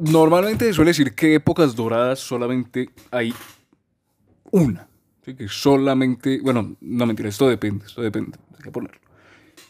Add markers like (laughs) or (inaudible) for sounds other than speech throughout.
Normalmente se suele decir que épocas doradas solamente hay una. ¿sí? Que solamente, bueno, no mentira, esto depende, esto depende, hay que ponerlo.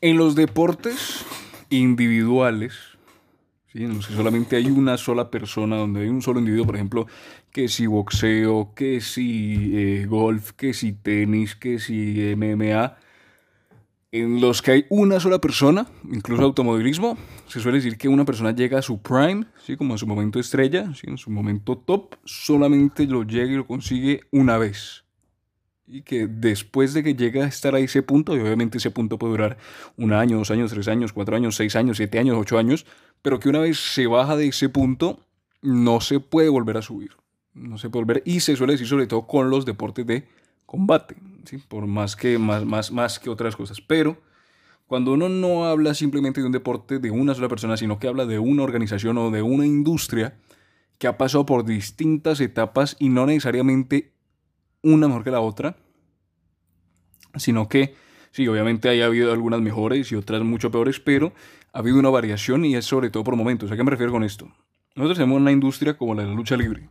En los deportes individuales, ¿sí? en los que solamente hay una sola persona, donde hay un solo individuo, por ejemplo, que si boxeo, que si eh, golf, que si tenis, que si MMA, en los que hay una sola persona, incluso automovilismo, se suele decir que una persona llega a su prime, ¿sí? como a su momento estrella, ¿sí? en su momento top, solamente lo llega y lo consigue una vez. Y que después de que llega a estar a ese punto, y obviamente ese punto puede durar un año, dos años, tres años, cuatro años, seis años, siete años, ocho años, pero que una vez se baja de ese punto, no se puede volver a subir. No se puede volver. Y se suele decir sobre todo con los deportes de combate, por más que, más, más, más que otras cosas. Pero cuando uno no habla simplemente de un deporte de una sola persona, sino que habla de una organización o de una industria que ha pasado por distintas etapas y no necesariamente una mejor que la otra, sino que sí, obviamente haya habido algunas mejores y otras mucho peores, pero ha habido una variación y es sobre todo por momentos. ¿A qué me refiero con esto? Nosotros tenemos una industria como la de la lucha libre,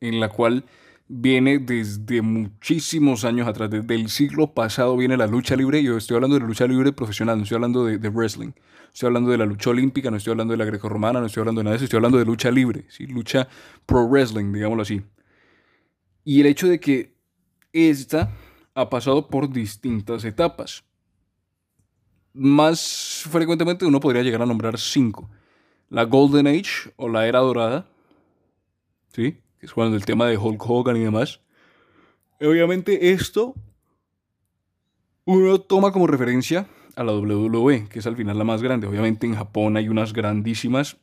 en la cual viene desde muchísimos años atrás, desde el siglo pasado viene la lucha libre. Yo estoy hablando de la lucha libre profesional, no estoy hablando de, wrestling. Estoy hablando de la lucha olímpica, no estoy hablando de la grecorromana, no estoy hablando de nada de eso, estoy hablando de lucha libre, ¿sí? lucha pro wrestling, digámoslo así. Y el hecho de que esta ha pasado por distintas etapas. Más frecuentemente uno podría llegar a nombrar cinco. La Golden Age o la Era Dorada, ¿sí? Que es cuando el tema de Hulk Hogan y demás. Obviamente esto uno toma como referencia a la WWE, que es al final la más grande. Obviamente en Japón hay unas grandísimas,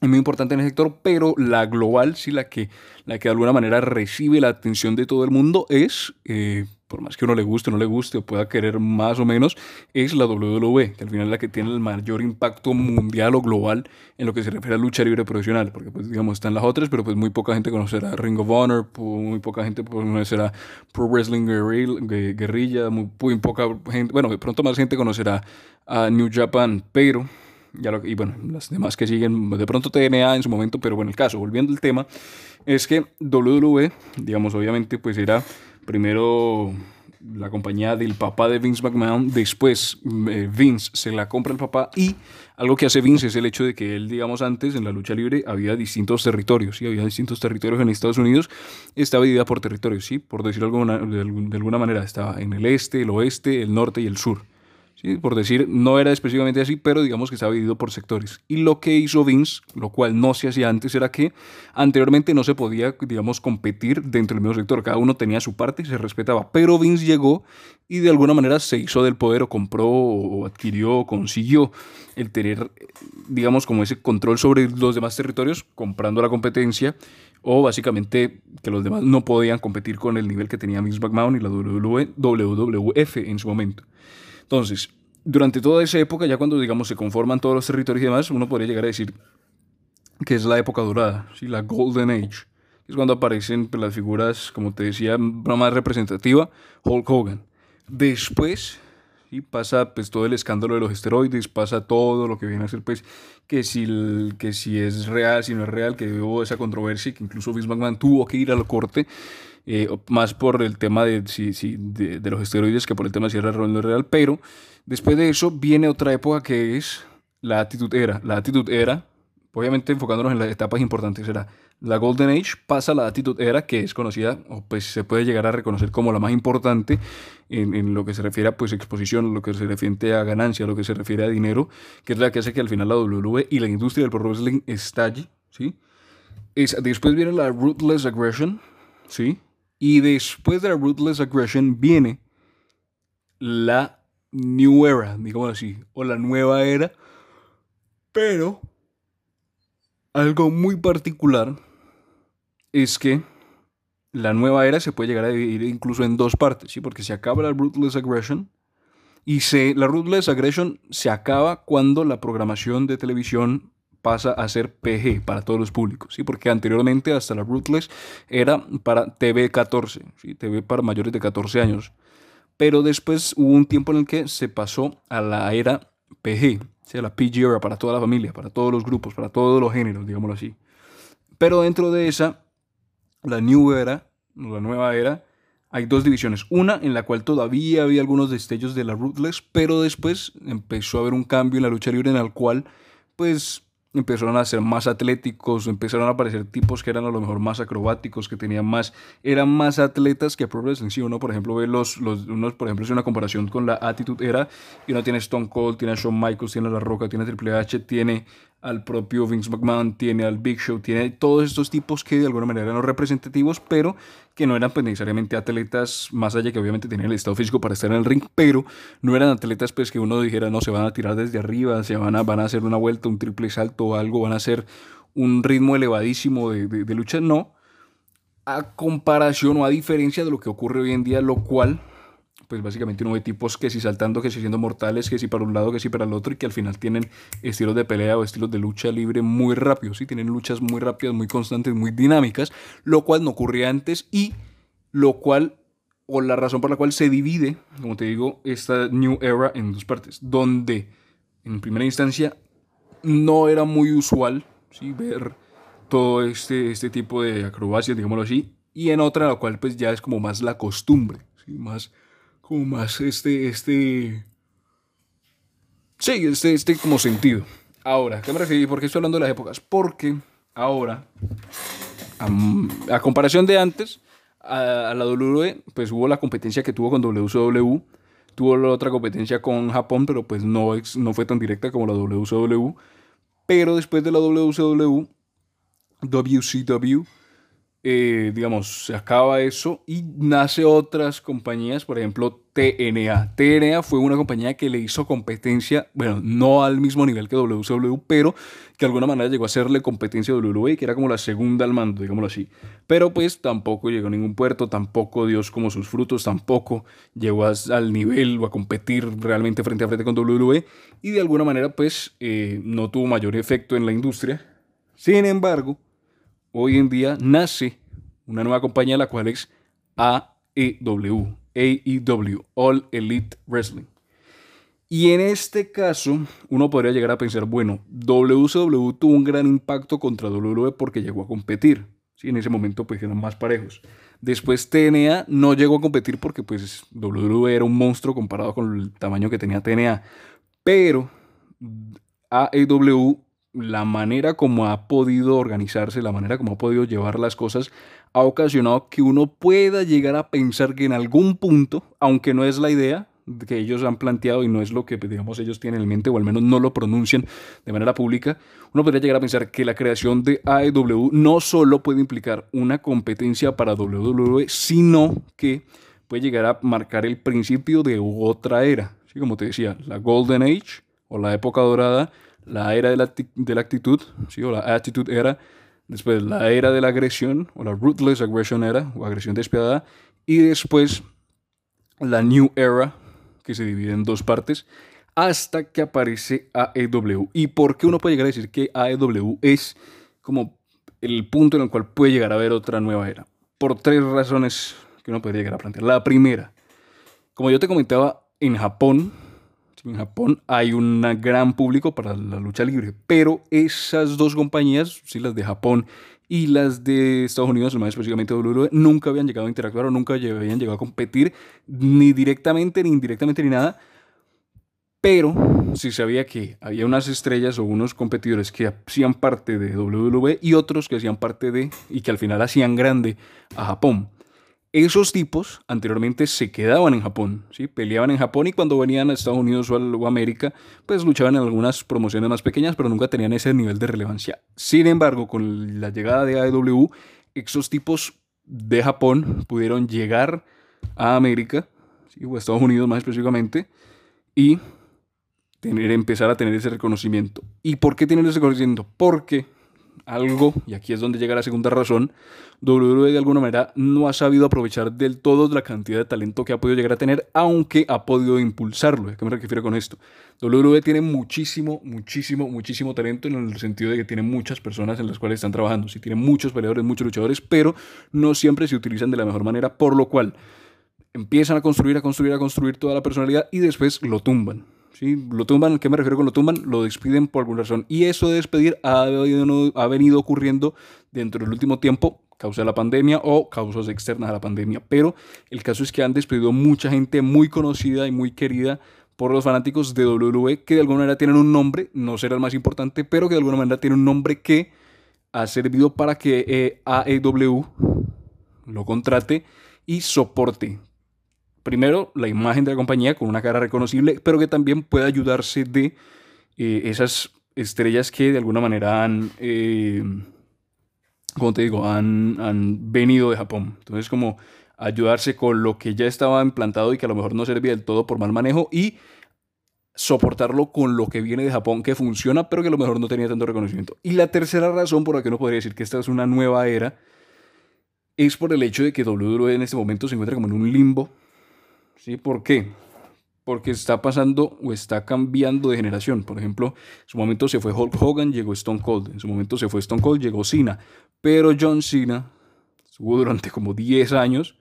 es muy importante en el sector, pero la global, sí, la que, la que de alguna manera recibe la atención de todo el mundo es eh, por más que uno le guste o no le guste o pueda querer más o menos, es la WWE, que al final es la que tiene el mayor impacto mundial o global en lo que se refiere a lucha libre profesional, porque pues digamos están las otras, pero pues muy poca gente conocerá Ring of Honor, muy poca gente conocerá Pro Wrestling Guerrilla, muy, muy poca gente, bueno, de pronto más gente conocerá a New Japan, pero ya lo, y bueno, las demás que siguen, de pronto TNA en su momento, pero bueno, el caso, volviendo al tema, es que WWE, digamos, obviamente, pues era primero la compañía del papá de Vince McMahon, después eh, Vince se la compra el papá y algo que hace Vince es el hecho de que él, digamos antes, en la lucha libre había distintos territorios, ¿sí? había distintos territorios en Estados Unidos, estaba dividida por territorios, ¿sí? por decirlo de alguna manera, estaba en el este, el oeste, el norte y el sur por decir, no era específicamente así, pero digamos que estaba dividido por sectores. Y lo que hizo Vince, lo cual no se hacía antes, era que anteriormente no se podía, digamos, competir dentro del mismo sector. Cada uno tenía su parte y se respetaba. Pero Vince llegó y de alguna manera se hizo del poder o compró o adquirió o consiguió el tener, digamos, como ese control sobre los demás territorios, comprando la competencia o básicamente que los demás no podían competir con el nivel que tenía Vince McMahon y la WWF en su momento. Entonces, durante toda esa época, ya cuando digamos se conforman todos los territorios y demás, uno podría llegar a decir que es la época dorada, ¿sí? la Golden Age. Es cuando aparecen pues, las figuras, como te decía, más representativa, Hulk Hogan. Después, y pasa pues todo el escándalo de los esteroides, pasa todo lo que viene a ser pues que si, que si es real, si no es real, que hubo esa controversia, que incluso Vince McMahon tuvo que ir a la corte eh, más por el tema de, de, los esteroides que por el tema de si era real o no real, pero después de eso viene otra época que es la actitud era. La actitud era, obviamente enfocándonos en las etapas importantes, era la Golden Age, pasa la actitud era, que es conocida, o pues se puede llegar a reconocer como la más importante en, en, lo que se refiere a pues, exposición, lo que se refiere a ganancia, lo que se refiere a dinero, que es la que hace que al final la WWE y la industria del pro wrestling estalle, ¿sí? Es, después viene la Ruthless Aggression, ¿sí? Y después de la Ruthless Aggression viene la New Era, digamos así, o la nueva era. Pero algo muy particular es que la nueva era se puede llegar a dividir incluso en dos partes, ¿sí? porque se acaba la Ruthless Aggression y se, la Ruthless Aggression se acaba cuando la programación de televisión pasa a ser PG para todos los públicos, ¿sí? porque anteriormente hasta la Ruthless era para TV 14, ¿sí? TV para mayores de 14 años, pero después hubo un tiempo en el que se pasó a la era PG, sea la PG era para toda la familia, para todos los grupos, para todos los géneros, digámoslo así. Pero dentro de esa, la New Era, la nueva era, hay dos divisiones. Una en la cual todavía había algunos destellos de la Ruthless, pero después empezó a haber un cambio en la lucha libre en el cual, pues, empezaron a ser más atléticos, empezaron a aparecer tipos que eran a lo mejor más acrobáticos, que tenían más, eran más atletas que Pro Wrestling. Si uno, por ejemplo, ve los, los unos, por ejemplo, es una comparación con la Attitude Era, y uno tiene Stone Cold, tiene Shawn Michaels, tiene a La Roca, tiene Triple H, tiene al propio Vince McMahon, tiene al Big Show, tiene todos estos tipos que de alguna manera eran representativos, pero que no eran pues, necesariamente atletas, más allá que obviamente tenían el estado físico para estar en el ring, pero no eran atletas pues que uno dijera, no, se van a tirar desde arriba, se van a, van a hacer una vuelta, un triple salto o algo, van a hacer un ritmo elevadísimo de, lucha, no. A comparación o a diferencia de lo que ocurre hoy en día, lo cual pues básicamente uno ve tipos que si saltando, que si siendo mortales, que si para un lado, que si para el otro, y que al final tienen estilos de pelea o estilos de lucha libre muy rápidos, ¿sí? tienen luchas muy rápidas, muy constantes, muy dinámicas, lo cual no ocurría antes y lo cual, o la razón por la cual se divide, como te digo, esta New Era en dos partes, donde en primera instancia no era muy usual ¿sí? ver todo este, este tipo de acrobacias, digámoslo así, y en otra, la cual pues ya es como más la costumbre, ¿sí? más como más este, este, sí, este, este como sentido. Ahora, ¿qué me refiero? ¿Por qué estoy hablando de las épocas? Porque ahora, a, comparación de antes, a, la WWE, pues hubo la competencia que tuvo con WCW, tuvo la otra competencia con Japón, pero pues no, no fue tan directa como la WCW. Pero después de la WCW, WCW, eh, digamos, se acaba eso y nace otras compañías, por ejemplo TNA. TNA fue una compañía que le hizo competencia, bueno, no al mismo nivel que WCW, pero que de alguna manera llegó a hacerle competencia a WWE, que era como la segunda al mando, digámoslo así. Pero pues tampoco llegó a ningún puerto, tampoco dio como sus frutos, tampoco llegó al nivel o a competir realmente frente a frente con WWE y de alguna manera pues eh, no tuvo mayor efecto en la industria. Sin embargo, hoy en día nace una nueva compañía, la cual es AEW, AEW, All Elite Wrestling. Y en este caso, uno podría llegar a pensar, bueno, WCW tuvo un gran impacto contra WWE porque llegó a competir. ¿sí? En ese momento pues eran más parejos. Después TNA no llegó a competir porque pues WWE era un monstruo comparado con el tamaño que tenía TNA. Pero AEW la manera como ha podido organizarse, la manera como ha podido llevar las cosas, ha ocasionado que uno pueda llegar a pensar que en algún punto, aunque no es la idea que ellos han planteado y no es lo que digamos ellos tienen en mente o al menos no lo pronuncian de manera pública, uno podría llegar a pensar que la creación de AEW no solo puede implicar una competencia para WWE, sino que puede llegar a marcar el principio de otra era, ¿sí? como te decía, la Golden Age o la época dorada la era de la, de la actitud, o la attitude era, después la era de la agresión, o la ruthless aggression era, o agresión despiadada, y después la new era, que se divide en dos partes, hasta que aparece AEW. ¿Y por qué uno puede llegar a decir que AEW es como el punto en el cual puede llegar a haber otra nueva era? Por tres razones que uno puede llegar a plantear. La primera, como yo te comentaba, en Japón en Japón hay un gran público para la lucha libre, pero esas dos compañías, sí, las de Japón y las de Estados Unidos, más específicamente WWE, nunca habían llegado a interactuar o nunca habían llegado a competir ni directamente, ni indirectamente, ni nada. Pero sí sabía que había unas estrellas o unos competidores que hacían parte de WWE y otros que hacían parte de, y que al final hacían grande a Japón. Esos tipos anteriormente se quedaban en Japón, ¿sí? peleaban en Japón y cuando venían a Estados Unidos o a América, pues luchaban en algunas promociones más pequeñas, pero nunca tenían ese nivel de relevancia. Sin embargo, con la llegada de AEW, esos tipos de Japón pudieron llegar a América, o a Estados Unidos más específicamente, y tener, empezar a tener ese reconocimiento. ¿Y por qué tienen ese reconocimiento? Porque algo, y aquí es donde llega la segunda razón, WWE de alguna manera no ha sabido aprovechar del todo la cantidad de talento que ha podido llegar a tener, aunque ha podido impulsarlo. ¿A qué me refiero con esto? WWE tiene muchísimo, muchísimo, muchísimo talento en el sentido de que tiene muchas personas en las cuales están trabajando. Sí, tiene muchos peleadores, muchos luchadores, pero no siempre se utilizan de la mejor manera, por lo cual empiezan a construir, a construir, a construir toda la personalidad y después lo tumban. ¿Sí? Lo tumban, ¿qué me refiero con lo tumban? Lo despiden por alguna razón. Y eso de despedir ha, venido ocurriendo dentro del último tiempo, causa de la pandemia o causas externas a la pandemia. Pero el caso es que han despedido mucha gente muy conocida y muy querida por los fanáticos de WWE que de alguna manera tienen un nombre, no será el más importante, pero que de alguna manera tiene un nombre que ha servido para que eh, AEW lo contrate y soporte. Primero, la imagen de la compañía con una cara reconocible, pero que también pueda ayudarse de eh, esas estrellas que de alguna manera han, eh, como te digo, han, han venido de Japón. Entonces, como ayudarse con lo que ya estaba implantado y que a lo mejor no servía del todo por mal manejo y soportarlo con lo que viene de Japón que funciona pero que a lo mejor no tenía tanto reconocimiento. Y la tercera razón por la que uno podría decir que esta es una nueva era es por el hecho de que WWE en este momento se encuentra como en un limbo. ¿Sí? ¿Por qué? Porque está pasando o está cambiando de generación. Por ejemplo, en su momento se fue Hulk Hogan, llegó Stone Cold. En su momento se fue Stone Cold, llegó Cena. Pero John Cena estuvo durante como 10 años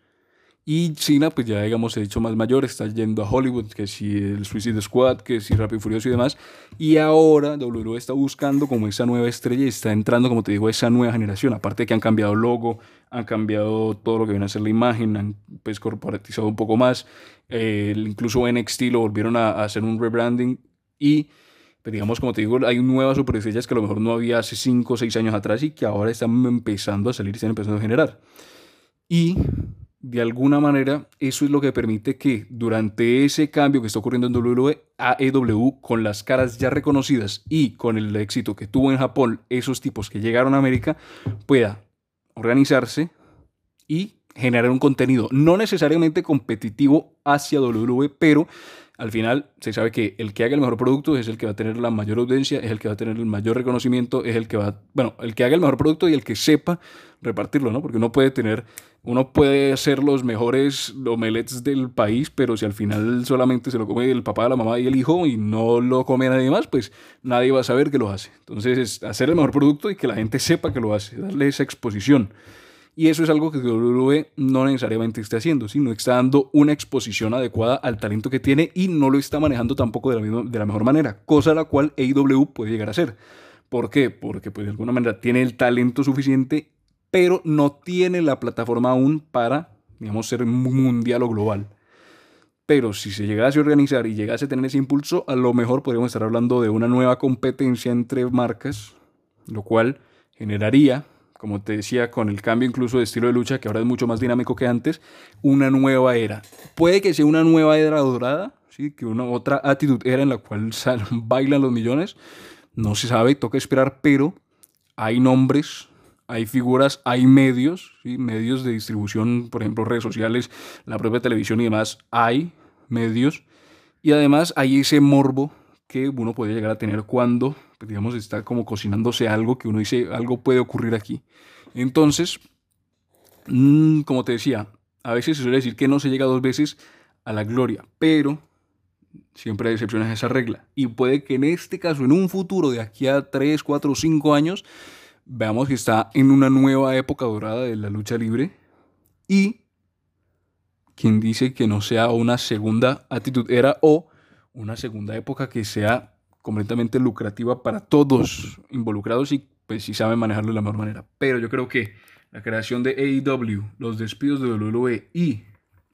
y Cena, pues ya digamos, se ha hecho más mayor, está yendo a Hollywood, que si el Suicide Squad, que si Rápido y Furioso y demás. Y ahora WWE está buscando como esa nueva estrella y está entrando, como te digo, esa nueva generación. Aparte de que han cambiado logo, han cambiado todo lo que viene a ser la imagen, han pues corporatizado un poco más. Eh, incluso NXT lo volvieron a, hacer un rebranding y pues digamos, como te digo, hay nuevas superestrellas que a lo mejor no había hace 5 o 6 años atrás y que ahora están empezando a salir y están empezando a generar. Y de alguna manera, eso es lo que permite que durante ese cambio que está ocurriendo en WWE, AEW, con las caras ya reconocidas y con el éxito que tuvo en Japón esos tipos que llegaron a América, pueda organizarse y generar un contenido no necesariamente competitivo hacia WWE, pero al final se sabe que el que haga el mejor producto es el que va a tener la mayor audiencia, es el que va a tener el mayor reconocimiento, es el que va, bueno, el que haga el mejor producto y el que sepa repartirlo, ¿no? Porque uno puede tener, uno puede hacer los mejores omelets del país, pero si al final solamente se lo come el papá, la mamá y el hijo y no lo come nadie más, pues nadie va a saber que lo hace. Entonces, es hacer el mejor producto y que la gente sepa que lo hace, darle esa exposición. Y eso es algo que WWE no necesariamente está haciendo, sino está dando una exposición adecuada al talento que tiene y no lo está manejando tampoco de la, de la mejor manera, cosa la cual AEW puede llegar a hacer. ¿Por qué? Porque pues, de alguna manera tiene el talento suficiente, pero no tiene la plataforma aún para, digamos, ser mundial o global. Pero si se llegase a organizar y llegase a tener ese impulso, a lo mejor podríamos estar hablando de una nueva competencia entre marcas, lo cual generaría como te decía, con el cambio incluso de estilo de lucha, que ahora es mucho más dinámico que antes, una nueva era. Puede que sea una nueva era dorada, ¿sí? que una otra actitud era en la cual (laughs) bailan los millones, no se sabe, toca esperar, pero hay nombres, hay figuras, hay medios, ¿sí? medios de distribución, por ejemplo, redes sociales, la propia televisión y demás, hay medios, y además hay ese morbo que uno puede llegar a tener cuando, digamos, está como cocinándose algo que uno dice, algo puede ocurrir aquí. Entonces, mm, como te decía, a veces se suele decir que no se llega dos veces a la gloria, pero siempre hay excepciones a esa regla. Y puede que en este caso, en un futuro de aquí a 3, 4, 5 años, veamos que está en una nueva época dorada de la lucha libre y quien dice que no sea una segunda actitud era o una segunda época que sea completamente lucrativa para todos involucrados y pues si saben manejarlo de la mejor manera. Pero yo creo que la creación de AEW, los despidos de WWE y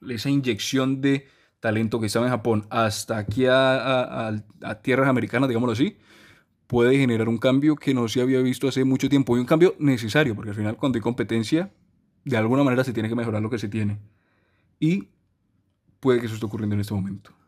esa inyección de talento que estaba en Japón hasta aquí a, tierras americanas, digámoslo así, puede generar un cambio que no se había visto hace mucho tiempo y un cambio necesario, porque al final cuando hay competencia, de alguna manera se tiene que mejorar lo que se tiene. Y puede que eso esté ocurriendo en este momento.